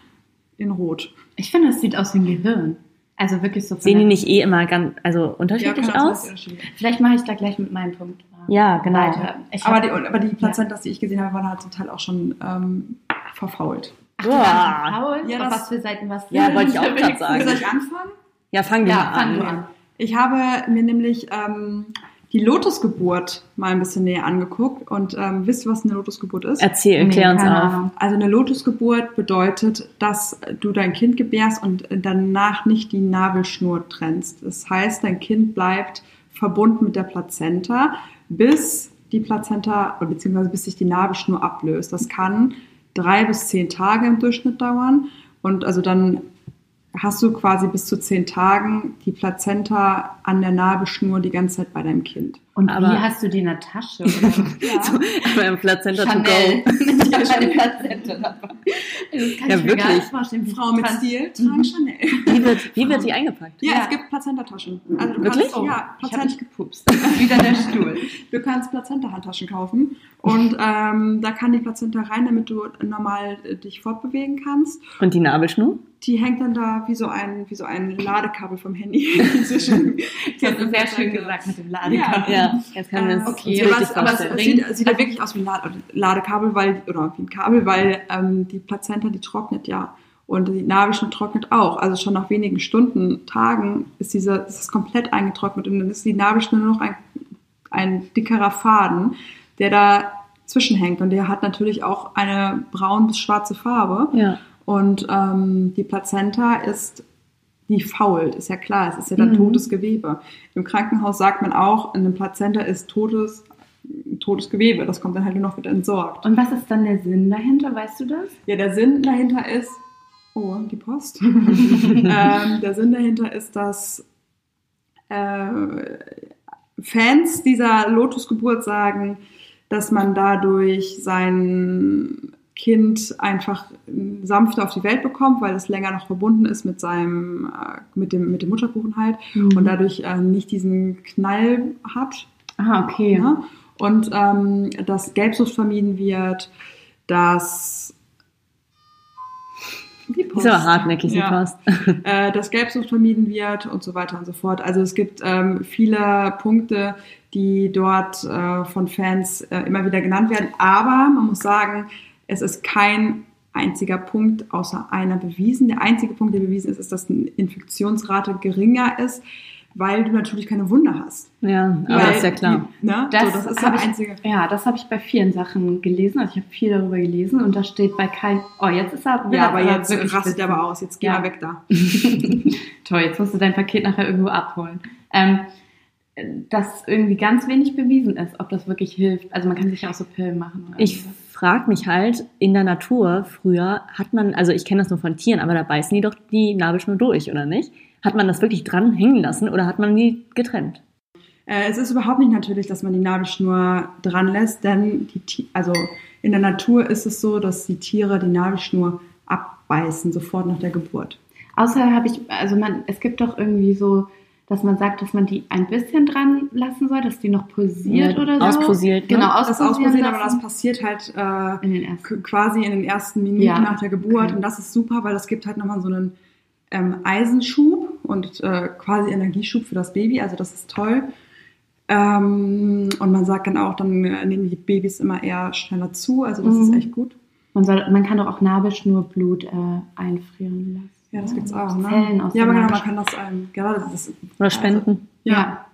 in Rot. Ich finde, das sieht aus wie ein Gehirn. Also wirklich so Sehen die nicht eh immer ganz, also unterschiedlich kann aus? Vielleicht mache ich da gleich mit meinem Punkt Ja, genau. weiter. Ich Aber die, aber die Plazentas, die ich gesehen habe, waren halt zum Teil auch schon ähm, verfault. Ach, Boah. faul? Ja, Auf das- was für Seiten was Ja, wollte ich auch grad sagen. Soll ich anfangen? Ja, fangen wir Ja, mal an. wir an. Ich habe mir nämlich ähm, die Lotusgeburt mal ein bisschen näher angeguckt und ähm, wisst ihr, was eine Lotusgeburt ist? Erzähl, Nee, uns keine auf. Also eine Lotusgeburt bedeutet, dass du dein Kind gebärst und danach nicht die Nabelschnur trennst. Das heißt, dein Kind bleibt verbunden mit der Plazenta, bis die Plazenta, beziehungsweise bis sich die Nabelschnur ablöst. Das kann drei bis zehn Tage im Durchschnitt dauern. Und also dann hast du quasi bis zu zehn Tagen die Plazenta an der Nabelschnur die ganze Zeit bei deinem Kind. Und Aber- wie hast du die in der Tasche? Oder? So, beim Plazenta to Chanel. go. Ich habe eine Plazenta dabei. Das kann Ja, ich mir gar wirklich. nicht vorstellen. Frauen mit trans- Stil tragen Chanel. Wie wird, wie wird die eingepackt? Ja, Ja. es gibt Plazentataschen. Also du Wirklich? Kannst, ja, Ich habe Plazent nicht gepupst. Wieder der Stuhl. du kannst Plazenta-Handtaschen kaufen und ähm, da kann die Plazenta rein, damit du normal äh, dich fortbewegen kannst. Und die Nabelschnur? Die hängt dann da wie so ein, wie so ein Ladekabel vom Handy. Das hast du sehr schön gesagt mit dem Ladekabel. Ja, jetzt können wir Äh, uns okay, uns Ja, was, aber es sieht, es sieht ja wirklich aus wie ein Lade- Ladekabel, weil, oder wie ein Kabel, weil ähm, die Plazenta, die trocknet ja. Und die Nabelschnur trocknet auch. Also schon nach wenigen Stunden, Tagen ist diese, ist das komplett eingetrocknet und dann ist die Nabelschnur nur noch ein, ein dickerer Faden, der da zwischenhängt. Und der hat natürlich auch eine braun bis schwarze Farbe. Ja. Und ähm, die Plazenta ist, die fault, ist ja klar, es ist ja dann Mhm. totes Gewebe. Im Krankenhaus sagt man auch, eine Plazenta ist totes, totes Gewebe, das kommt dann halt nur noch wieder entsorgt. Und was ist dann der Sinn dahinter? Weißt du das? Ja, der Sinn dahinter ist, oh, die Post. ähm, der Sinn dahinter ist, dass äh, Fans dieser Lotusgeburt sagen, dass man dadurch sein Kind einfach sanfter auf die Welt bekommt, weil es länger noch verbunden ist mit seinem, äh, mit dem, mit dem Mutterkuchen halt und dadurch äh, nicht diesen Knall hat. Ah, okay. Ne? Und ähm, dass Gelbsucht vermieden wird, dass die Ist aber hartnäckig, die Ja. Post. äh, dass Gelbsucht vermieden wird und so weiter und so fort. Also es gibt ähm, viele Punkte, die dort äh, von Fans äh, immer wieder genannt werden. Aber man muss sagen, es ist kein einziger Punkt außer einer bewiesen. Der einzige Punkt, der bewiesen ist, ist, dass die Infektionsrate geringer ist, weil du natürlich keine Wunde hast. Ja, aber weil ist ja klar. Ne? Das, so, das ist der habe ich, einzige. ja, das habe ich bei vielen Sachen gelesen. Also ich habe viel darüber gelesen und da steht bei kein. Oh, jetzt ist er. Ja, er aber jetzt rastet er aber aus. Jetzt geh Ja. mal weg da. Toll, jetzt musst du dein Paket nachher irgendwo abholen. Ähm, dass irgendwie ganz wenig bewiesen ist, ob das wirklich hilft. Also man kann sich ja auch so Pillen machen. Oder Ich. Frage mich halt, in der Natur früher hat man, also ich kenne das nur von Tieren, aber da beißen die doch die Nabelschnur durch, oder nicht? Hat man das wirklich dran hängen lassen oder hat man die getrennt? Äh, es ist überhaupt nicht natürlich, dass man die Nabelschnur dran lässt, denn die, also in der Natur ist es so, dass die Tiere die Nabelschnur abbeißen, sofort nach der Geburt. Außer habe ich, also man, es gibt doch irgendwie so, dass man sagt, dass man die ein bisschen dran lassen soll, dass die noch pulsiert Ja, oder so. auspulsiert, ne? Genau, Das ausprobieren, aber das passiert halt äh, in quasi in den ersten Minuten Ja. nach der Geburt Okay. und das ist super, weil das gibt halt nochmal so einen ähm, Eisenschub und äh, quasi Energieschub für das Baby. Also das ist toll. Ähm, und man sagt dann auch, dann äh, nehmen die Babys immer eher schneller zu. Also das Mhm. ist echt gut. Man, soll, man kann doch auch Nabelschnurblut äh, einfrieren lassen. Ja, das gibt's auch. Ne? Zellen aus ja, aber genau, man kann das ähm, gerade das Oder spenden. ja. Ja,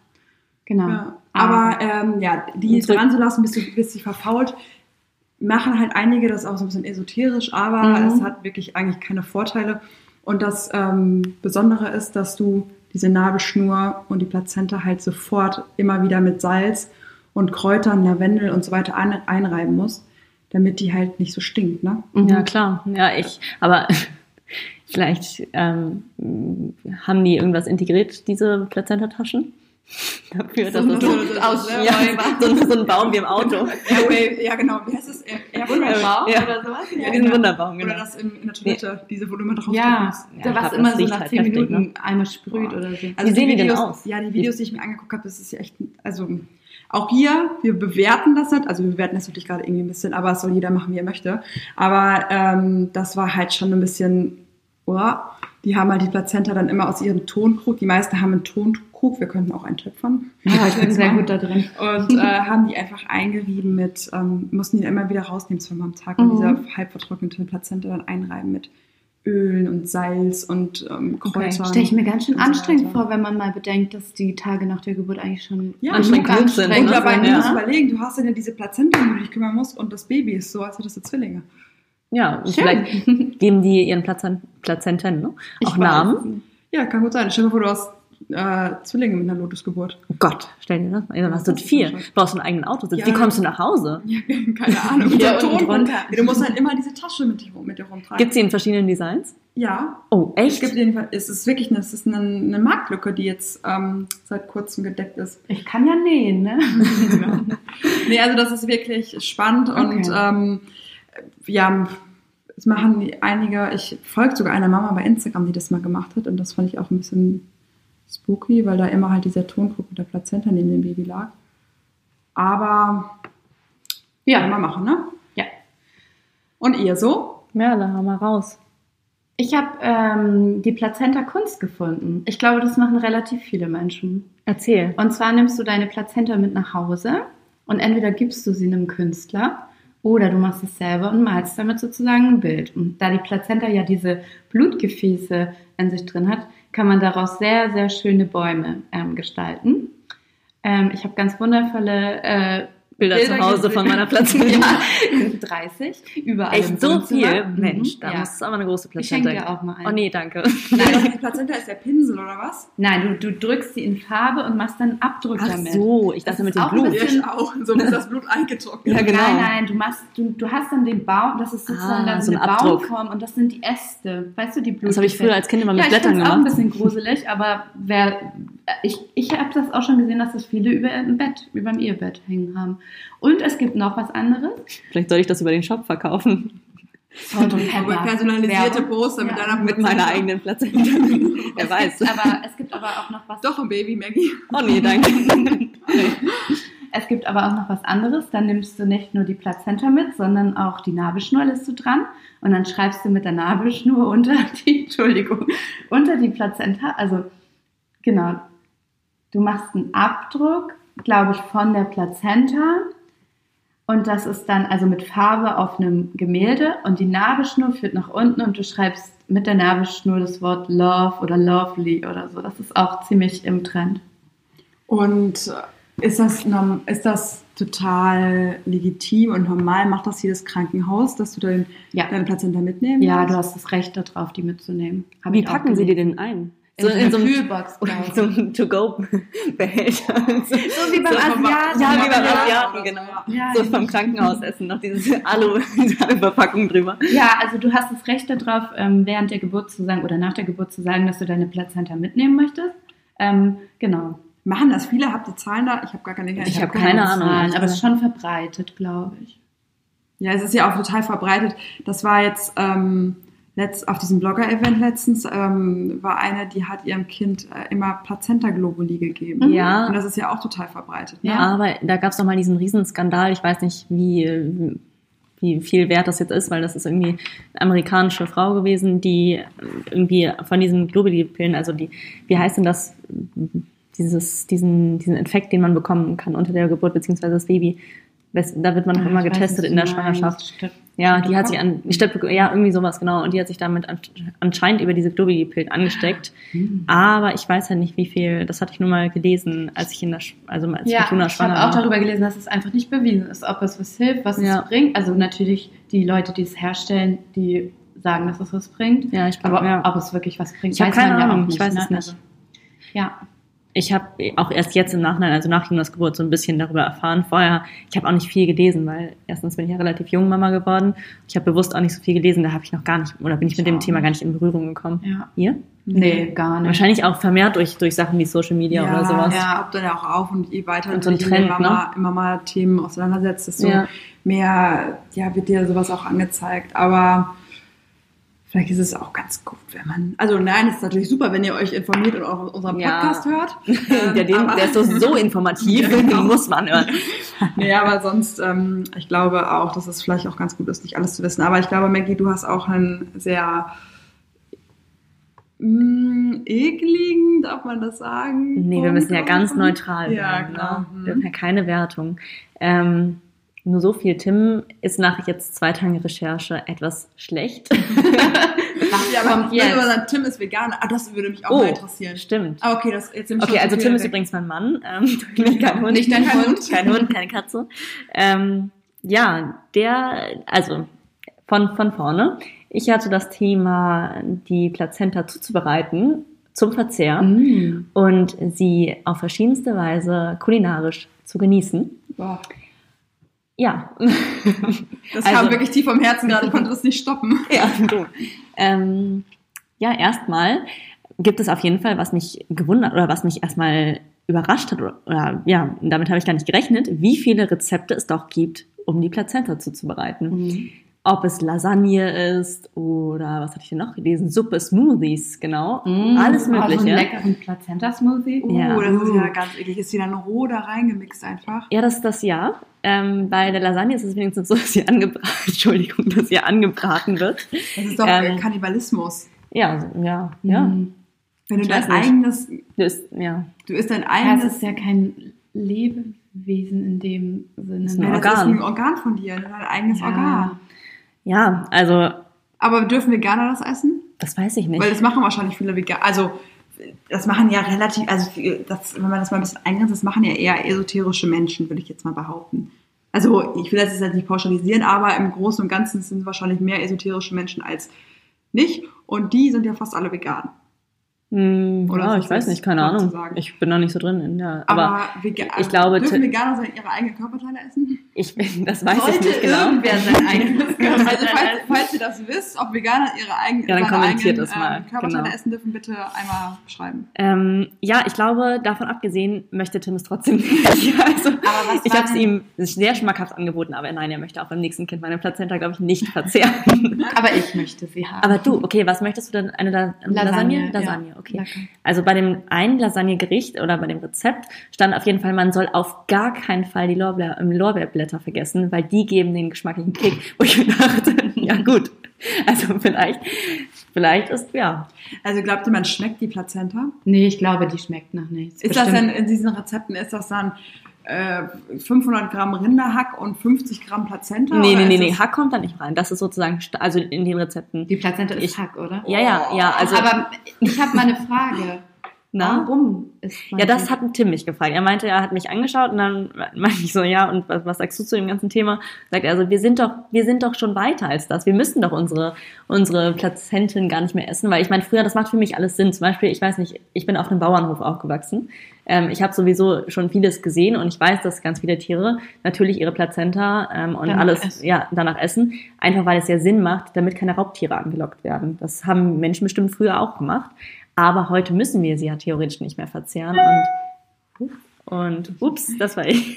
genau. Ja. Aber ähm, ja, die dran zu lassen, bis, du, bis sie verfault, machen halt einige das auch so ein bisschen esoterisch, aber Mhm. es hat wirklich eigentlich keine Vorteile. Und das ähm, Besondere ist, dass du diese Nabelschnur und die Plazenta halt sofort immer wieder mit Salz und Kräutern, Lavendel und so weiter ein, einreiben musst, damit die halt nicht so stinkt, ne? Mhm. Ja, klar. Ja, ich, aber vielleicht ähm, haben die irgendwas integriert, diese Plazentataschen? Dafür, dass So das ein so, Luftausläufer. ja, so, ein- so ein Baum wie im Auto. Airwave, ja genau, wie heißt es? Wunderbaum Ja. oder sowas? Ja, diesen Wunderbaum, genau. Oder das in, in der Toilette, diese, wo du immer drauf Ja, drückst. Ja, da glaub, immer so nach halt 10 heftig, Minuten ne? einmal sprüht Boah. oder so. Wie sehen die denn Videos, aus? Ja, die Videos, die ich mir angeguckt habe, das ist ja echt, also auch hier, wir bewerten das nicht, also wir bewerten das wirklich gerade irgendwie ein bisschen, aber es soll jeder machen, wie er möchte. Aber ähm, das war halt schon ein bisschen, oh, die haben halt die Plazenta dann immer aus ihrem Tonkrug, die meisten haben einen Tonkrug, wir könnten auch einen töpfern. Ja, ich bin sehr gut da drin. Und äh, haben die einfach eingerieben mit, ähm, mussten die immer wieder rausnehmen, zweimal am Tag und Mhm. diese halb vertrocknete Plazenta dann einreiben mit Ölen und Salz und ähm, Kräutern. Stelle ich mir ganz schön und anstrengend weiter. vor, wenn man mal bedenkt, dass die Tage nach der Geburt eigentlich schon Ja, anstrengend genug genug sind, Und anstrengend ne? dabei sind, musst du ne? überlegen, du hast dann ja diese Plazenta, um die du dich kümmern musst und das Baby ist so, als hättest du Zwillinge. Ja, und Schön. vielleicht geben die ihren Plazent Plazenten ne? Ich auch weiß Namen. Ja, kann gut sein. Stell dir vor, du hast äh, Zwillinge mit einer Lotusgeburt. Oh Gott, stell dir das mal. Dann hast du vier. schon- Brauchst du einen eigenen Autositz. Ja, Wie kommst du nach Hause? Ja, keine Ahnung. Ja, Ton- drunter. Ja, du musst halt immer diese Tasche mit dir, mit dir rumtragen. Gibt sie in verschiedenen Designs? Ja, Oh, es echt? gibt jedenfalls, es ist wirklich eine, es ist eine, eine Marktlücke, die jetzt ähm, seit kurzem gedeckt ist. Ich kann ja nähen, ne? Genau. nee, also das ist wirklich spannend und Okay. ähm, ja, es machen einige, ich folge sogar einer Mama bei Instagram, die das mal gemacht hat und das fand ich auch ein bisschen spooky, weil da immer halt dieser Tonkrug mit der Plazenta neben dem Baby lag. Aber ja, mal machen, ne? Ja. Und ihr so? Ja, dann hau mal raus. Ich habe ähm, die Plazenta Kunst gefunden. Ich glaube, das machen relativ viele Menschen. Erzähl. Und zwar nimmst du deine Plazenta mit nach Hause und entweder gibst du sie einem Künstler oder du machst es selber und malst damit sozusagen ein Bild. Und da die Plazenta ja diese Blutgefäße in sich drin hat, kann man daraus sehr, sehr schöne Bäume ähm, gestalten. Ähm, ich habe ganz wundervolle äh, Bilder zu Hause gesehen. von meiner Plazenta. ja, 30, überall im Echt so viel? Mhm, Mensch, da ja. muss es aber eine große Ich schenke Plazenta dir auch mal einen. Oh nee, danke. Nein, die Plazenta ist der Pinsel oder was? Nein, du, du drückst sie in Farbe und machst dann einen Abdruck Ach damit. so, ich Das dachte mit ist dem auch ein Blut. bisschen- Ja, auch. So muss das Blut eingetrocknet. Ja, genau. Nein, nein, du machst, du, du hast dann den Baum, das ist sozusagen Ah, dann so eine ein Abdruck. Baumform und das sind die Äste. Weißt du, die Blut. Das habe ich früher als Kind immer mit ja, Blättern ich find's auch ein gemacht. bisschen gruselig, aber wer, ich, ich habe das auch schon gesehen, dass das viele über im Bett, über dem Ehebett hängen haben. Und es gibt noch was anderes. Vielleicht soll ich das über den Shop verkaufen. Salt und Pepper. personalisierte Werbung. Poster mit Ja. deiner Mit meiner eigenen Plazenta. Wer Es weiß. Gibt aber, es gibt aber auch noch was. Doch ein Baby, Maggie. Oh nee, danke. Es gibt aber auch noch was anderes. Dann nimmst du nicht nur die Plazenta mit, sondern auch die Nabelschnur lässt du dran. Und dann schreibst du mit der Nabelschnur unter die, Entschuldigung, unter die Plazenta. Also, genau. Du machst einen Abdruck, glaube ich, von der Plazenta. Und das ist dann also mit Farbe auf einem Gemälde. Und die Nabelschnur führt nach unten und du schreibst mit der Nabelschnur das Wort Love oder Lovely oder so. Das ist auch ziemlich im Trend. Und ist das, ist das total legitim und normal? Macht das jedes Krankenhaus, dass du dein, Ja. deine Plazenta mitnehmen Ja, darfst? du hast das Recht darauf, die mitzunehmen. Hab Wie packen Sie die gelesen. denn ein? In so, in so eine einem Kühlbox, oder so einem To-Go-Behälter. So wie beim So vom- Asiaten. Ja, wie beim Ja, Asiaten, genau. ja. Ja, So vom Krankenhaus essen, noch diese Alu-Verpackung drüber. ja, also du hast das Recht darauf, ähm, während der Geburt zu sagen oder nach der Geburt zu sagen, dass du deine Plazenta mitnehmen möchtest. Ähm, genau. Machen das viele? Habt ihr Zahlen da? Ich habe gar keine Ich hab keine Ahnung, Zahlen, aber es ist schon verbreitet, glaube ich. Ja, es ist ja auch total verbreitet. Das war jetzt ähm, letzt, auf diesem Blogger-Event letztens, ähm, war eine, die hat ihrem Kind äh, immer Plazenta-Globuli gegeben. Ja. Und das ist ja auch total verbreitet. Ne? Ja, aber da gab es mal diesen Riesenskandal. Ich weiß nicht, wie, wie viel wert das jetzt ist, weil das ist irgendwie eine amerikanische Frau gewesen, die irgendwie von diesen Globuli-Pillen, also die, wie heißt denn das, dieses, diesen, diesen Infekt, den man bekommen kann unter der Geburt, beziehungsweise das Baby, da wird man noch Ja, immer getestet in der. Schwangerschaft. Ja, die hat sich an, Steppe, ja, irgendwie sowas, genau. Und die hat sich damit an, anscheinend über diese Globuli-Pillen angesteckt. Hm. Aber ich weiß halt nicht, wie viel, das hatte ich nur mal gelesen, als ich in der, also als Ja, Fortuna ich schwanger habe auch war. darüber gelesen, dass es einfach nicht bewiesen ist, ob es was hilft, was Ja. es bringt. Also natürlich die Leute, die es herstellen, die sagen, dass es was bringt. Ja, ich glaube, Aber ja. ob es wirklich was bringt, Ich hab weiß keine man ja Ahnung, auch ich weiß ne? es nicht. Also, ja, Ich habe auch erst jetzt im Nachhinein, also nach Jonas Geburt, so ein bisschen darüber erfahren. Vorher, ich habe auch nicht viel gelesen, weil erstens bin ich ja relativ jung Mama geworden. Ich habe bewusst auch nicht so viel gelesen, da habe ich noch gar nicht, oder bin ich mit dem Thema gar nicht in Berührung gekommen. ja. Ihr? Nee, gar nicht. Wahrscheinlich auch vermehrt durch, durch Sachen wie Social Media oder sowas. Ja, poppt dann ja auch auf und je weiter Und so ein Trend, immer, ne? mal, immer mal Themen auseinandersetzt, desto Ja. mehr ja, wird dir sowas auch angezeigt. Aber vielleicht ist es auch ganz gut, wenn man. Also nein, es ist natürlich super, wenn ihr euch informiert und auch unseren Ja. Podcast hört. der, den, der ist so, so informativ, Ja, genau. den muss man hören. Nee, aber sonst, ähm, ich glaube auch, dass es vielleicht auch ganz gut ist, nicht alles zu wissen. Aber ich glaube, Maggie, du hast auch einen sehr mh, ekligen, darf man das sagen? Nee, wir müssen ja ganz neutral Ja, klar. Ne? Mhm. Wir dürfen ja keine Wertung. Ähm, nur so viel. Tim ist nach jetzt zwei Tagen Recherche etwas schlecht. Was Ja, aber kommt wenn jetzt? sagen, Tim ist Veganer, ah, das würde mich auch Oh, mal interessieren. Stimmt. Ah, okay, das jetzt ich Okay, also Tim ist weg. übrigens mein Mann. Ähm, kein Hund. Nicht dein Kein Hund? Hund. Kein Hund, keine Katze. Ähm, ja, der, also von, von vorne. Ich hatte das Thema, die Plazenta zuzubereiten zum Verzehr Mm. und sie auf verschiedenste Weise kulinarisch zu genießen. Boah, Ja. das Also- kam wirklich tief vom Herzen gerade, ich konnte das nicht stoppen. ja, du. Ähm, ja, erstmal gibt es auf jeden Fall, was mich gewundert oder was mich erstmal überrascht hat, oder, oder ja, damit habe ich gar nicht gerechnet, wie viele Rezepte es doch gibt, um die Plazenta zuzubereiten. Mhm. Ob es Lasagne ist oder was hatte ich denn noch gelesen? Suppe, Smoothies, genau. Mm. Alles Oh, so einen Mögliche. leckeren Plazenta-Smoothie. Oh, Ja. das ist ja ganz eklig. Ist die dann roh da reingemixt einfach? Ja, das ist das ja. Ähm, bei der Lasagne ist es wenigstens so, dass sie angebraten, Entschuldigung, dass sie angebraten wird. Das ist doch Ähm, äh, Kannibalismus. Ja, ja, ja. Mm. Wenn du ich dein eigenes, Das ist, ja. du isst dein Ja, eigenes, es ist ja kein Lebewesen in dem Sinne. ist ein Ja, ne? das ist Organ. ein Organ von dir, dein eigenes Ja. Organ. Ja, also, Aber dürfen Veganer das essen? das weiß ich nicht. Weil das machen wahrscheinlich viele Veganer. Also, das machen ja relativ, also, das, wenn man das mal ein bisschen eingrenzt, das machen ja eher esoterische Menschen, würde ich jetzt mal behaupten. Also, ich will das jetzt nicht pauschalisieren, aber im Großen und Ganzen sind es wahrscheinlich mehr esoterische Menschen als nicht. Und die sind ja fast alle vegan. Hm, Oder ja, ich weiß nicht, keine Ahnung. Ich bin da nicht so drin in der. Aber, Aber, Vega ich glaube, dürfen Veganer sein, ihre eigenen Körperteile essen? ich, das weiß ich Sollte nicht genau. irgendwer sein eigenes Also, falls, falls ihr das wisst, ob Veganer ihre eigenen, Ja, dann kommentiert eigenen, das mal, ähm, Körperteile genau. essen dürfen, bitte einmal schreiben. Ähm, ja, ich glaube, davon abgesehen möchte Tim es trotzdem nicht. Also, ich habe es ihm sehr schmackhaft angeboten, aber nein, er möchte auch beim nächsten Kind meine Plazenta, glaube ich, nicht verzehren. Aber ich möchte sie haben. aber du, okay, was möchtest du denn? Eine La Lasagne? Lasagne, Lasagne, ja. Okay. Lecker. Also bei dem einen Lasagnegericht oder bei dem Rezept stand auf jeden Fall, man soll auf gar keinen Fall die Lorbeer, ähm, Lorbeerblätter vergessen, weil die geben den geschmacklichen Kick. Wo ich mir dachte, ja gut, also vielleicht, vielleicht ist, ja. Also glaubt ihr, man schmeckt die Plazenta? Nee, ich glaube, die schmeckt nach nichts. Ist das Bestimmt. denn in diesen Rezepten, ist das dann 500 Gramm Rinderhack und 50 Gramm Plazenta? Nee, nee, nee, nee, Hack kommt da nicht rein. Das ist sozusagen, also in den Rezepten. Die Plazenta ist Ich- Hack, oder? Ja, ja, ja, also, aber ich habe mal eine Frage. Na? Warum Ja, das hat Tim mich gefragt. Er meinte, er hat mich angeschaut und dann meinte ich so, ja, und was, was sagst du zu dem ganzen Thema? Sagt er, also wir sind doch, wir sind doch schon weiter als das. Wir müssen doch unsere, unsere Plazenten gar nicht mehr essen, weil ich meine, früher, das macht für mich alles Sinn. Zum Beispiel, ich weiß nicht, ich bin auf einem Bauernhof aufgewachsen. Ähm, ich habe sowieso schon vieles gesehen und ich weiß, dass ganz viele Tiere natürlich ihre Plazenta ähm, und Danach alles essen. ja, danach essen, einfach weil es ja Sinn macht, damit keine Raubtiere angelockt werden. Das haben Menschen bestimmt früher auch gemacht. Aber heute müssen wir sie ja theoretisch nicht mehr verzehren. Und, und ups, das war ich.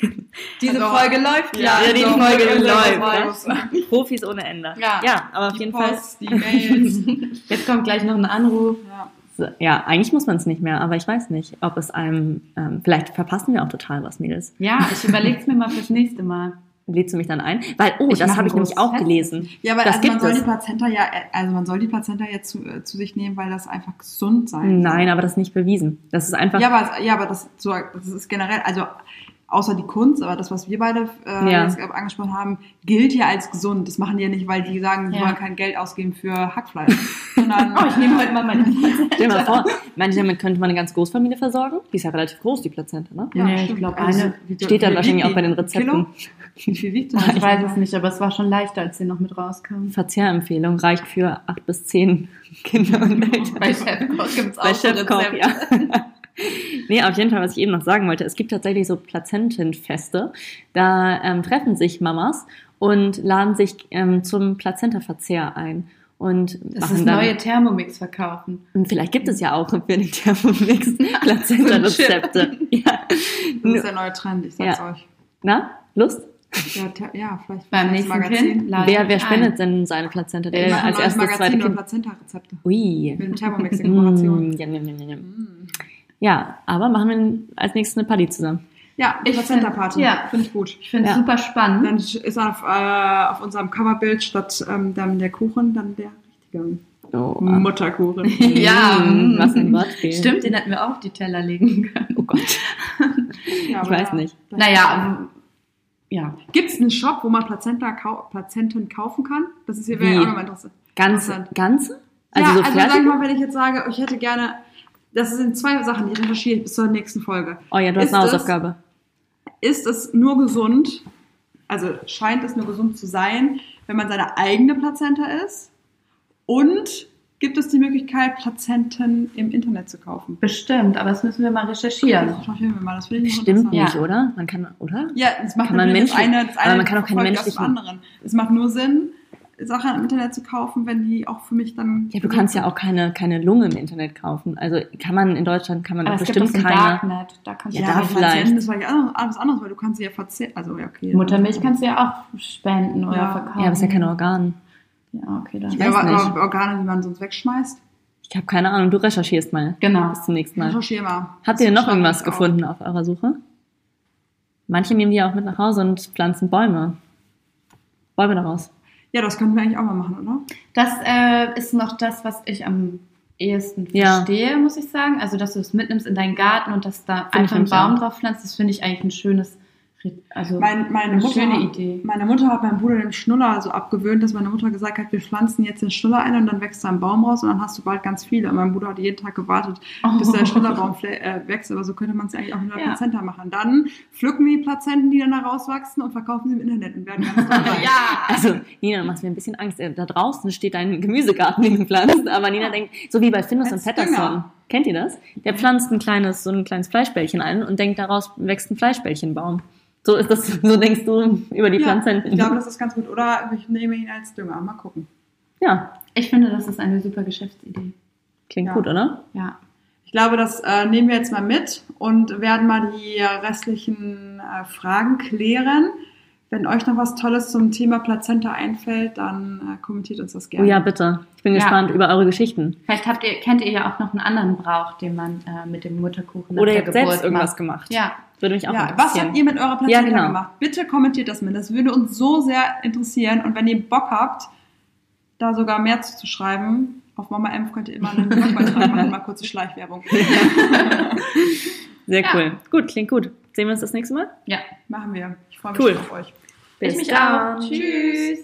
Diese Also, Folge läuft ja, Ja, die Folge läuft. ne? Profis ohne Ende. Ja. ja aber auf Die jeden Post, die Mails. Jetzt kommt gleich noch ein Anruf. ja. Fall. Ja, eigentlich muss man es nicht mehr, aber ich weiß nicht, ob es einem, ähm, vielleicht verpassen wir auch total was, Mädels. Ja, ich überlege es mir mal fürs nächste Mal. Lädst du mich dann ein? Weil, oh, Ich das habe ich nämlich auch Fest. gelesen. Ja, aber Das also man soll es. die Plazenta ja, also man soll die Plazenta jetzt zu, äh, zu sich nehmen, weil das einfach gesund sein Nein, aber das ist nicht bewiesen. Das ist einfach. Ja, aber, ja, aber das, so, das ist generell, also außer die Kunst, aber das, was wir beide äh, Ja. angesprochen haben, gilt ja als gesund. Das machen die ja nicht, weil die sagen, sie Ja. wollen kein Geld ausgeben für Hackfleisch. Sondern, Oh, ich nehme heute mal meine Stell dir mal vor, manche damit könnte man eine ganz Großfamilie versorgen. Die ist ja relativ groß, die Plazenta, ne? ja, Nee, ich stimmt. glaub, Also, eine wie- Steht dann wahrscheinlich auch bei den? Rezepten. Kilo? Wie viel wiegt das? Ich weiß es nicht, aber es war schon leichter, als sie noch mit rauskam. Verzehrempfehlung reicht für acht bis zehn Kinder und Eltern. Bei Chefkoch gibt es auch Bei so Chefkoch, ja. nee, auf jeden Fall, was ich eben noch sagen wollte, es gibt tatsächlich so Plazentenfeste. Da ähm, treffen sich Mamas und laden sich ähm, zum Plazentaverzehr ein. Und Das machen ist dann, neue Thermomix verkaufen. Und vielleicht gibt es ja auch für den Thermomix Plazenta-Rezepte. ja. Das ist der neue Trend, ich sag's Ja. euch. Na, Lust? Ja, ja vielleicht Beim das nächsten Kind laden Wer, wer ein. spendet denn seine Plazenta? Der als erstes zweite Magazin über Kind. Plazenta-Rezepte. Ui. Mit dem Thermomix in Kooperation. Mm, jam, jam, jam, jam. Ja, aber machen wir als nächstes eine Party zusammen. Ja, Ich Plazenta-Party. find- ja. Finde ich gut. Ich finde es Ja. super spannend. Dann ist auf, äh, auf unserem Coverbild statt ähm, dann der Kuchen dann der richtige Oh, Mutterkuchen. Ja, Mm, mm. was ein Wortspiel. Stimmt, den hätten wir auch auf die Teller legen können. Oh Gott. Ja, Ich weiß da- nicht. da- Naja, ähm, ja. Gibt es einen Shop, wo man Plazenta kau Plazenten kaufen kann? Das ist hier wäre ja auch nochmal interessant. Ganze? Ganze? Also ja, so also fertig? sag mal, wenn ich jetzt sage, ich hätte gerne, das sind zwei Sachen, die recherchiere ich bis zur nächsten Folge. oh ja, du hast Ist eine das- Hausaufgabe. Ist es nur gesund, also scheint es nur gesund zu sein, wenn man seine eigene Plazenta isst? Und gibt es die Möglichkeit, Plazenten im Internet zu kaufen? Bestimmt, aber das müssen wir mal recherchieren. Das recherchieren wir mal, das finde ich Stimmt nicht, oder? Man kann, oder? Ja, es macht Kann man menschlich- eine, das aber eine man kann auch keine folgt aus dem menschlichen- anderen. Es macht nur Sinn, Sachen im Internet zu kaufen, wenn die auch für mich dann. Ja, du kannst ja auch keine, keine Lunge im Internet kaufen. Also kann man in Deutschland kann man Aber doch es gibt bestimmt keine. Darknet, da kannst Ja, du da ja vielleicht. Plazenten, Das war ja auch alles anderes, weil du kannst sie ja verzehren. Also, ja, okay. Muttermilch kannst du ja auch spenden oder Ja. verkaufen. Ja, aber es ist ja kein Organ. Ja, okay, dann. Ich Ja, weiß aber, nicht. aber Organe, die man sonst wegschmeißt. Ich habe keine Ahnung. Du recherchierst mal. Genau. Bis zum nächsten Mal. Recherchiere mal. Habt ihr noch irgendwas gefunden auf eurer Suche? Manche nehmen die auch mit nach Hause und pflanzen Bäume. Bäume daraus. Ja, das könnten wir eigentlich auch mal machen, oder? Das äh, ist noch das, was ich am ehesten Ja. verstehe, muss ich sagen. Also, dass du es mitnimmst in deinen Garten und dass da Find einfach ein nämlich Baum auch. drauf pflanzt, das finde ich eigentlich ein schönes, also Mein, meine, eine Mutter, schöne Idee. meine Mutter hat meinem Bruder den Schnuller so abgewöhnt, dass meine Mutter gesagt hat, wir pflanzen jetzt den Schnuller ein und dann wächst da ein Baum raus und dann hast du bald ganz viele. Und mein Bruder hat jeden Tag gewartet, bis der Schnullerbaum äh, wächst. Aber so könnte man es eigentlich auch mit einer Ja. Plazenta machen. Dann pflücken wir die Plazenten, die dann da rauswachsen und verkaufen sie im Internet und werden ganz toll reich. ja! Also, Nina, du machst mir ein bisschen Angst. Äh, Da draußen steht ein Gemüsegarten, den du pflanzt. Aber Nina denkt, so wie bei Findus und Patterson. Dünger. Kennt ihr das? Der pflanzt ein kleines, so ein kleines Fleischbällchen ein und denkt, daraus wächst ein Fleischbällchenbaum. So ist das, so denkst du über die Ja, Pflanzen. ich glaube, das ist ganz gut. Oder ich nehme ihn als Dünger. Mal gucken. ja, Ich finde, das ist eine super Geschäftsidee. klingt Ja. gut, oder? Ja. Ich glaube, das äh, nehmen wir jetzt mal mit und werden mal die restlichen äh, Fragen klären. Wenn euch noch was Tolles zum Thema Plazenta einfällt, dann äh, kommentiert uns das Oh gerne. ja, bitte. Ich bin Ja. gespannt über eure Geschichten. Vielleicht habt ihr, kennt ihr ja auch noch einen anderen Brauch, den man äh, mit dem Mutterkuchen nach Oder ihr der habt selbst Geburt irgendwas macht. gemacht. Ja, Würde mich auch Ja, was interessieren. habt ihr mit eurer Plazenta Ja, genau. gemacht? Bitte kommentiert das mit. Das würde uns so sehr interessieren. Und wenn ihr Bock habt, da sogar mehr zu, zu schreiben, auf Mama M könnt ihr immer einen Blogbeitrag machen, mal kurze Schleichwerbung. Sehr Ja. cool. Gut, klingt gut. Sehen wir uns das nächste Mal? ja. Machen wir. Ich freue mich Cool. auf euch. Bis ich mich dann. auch. Tschüss.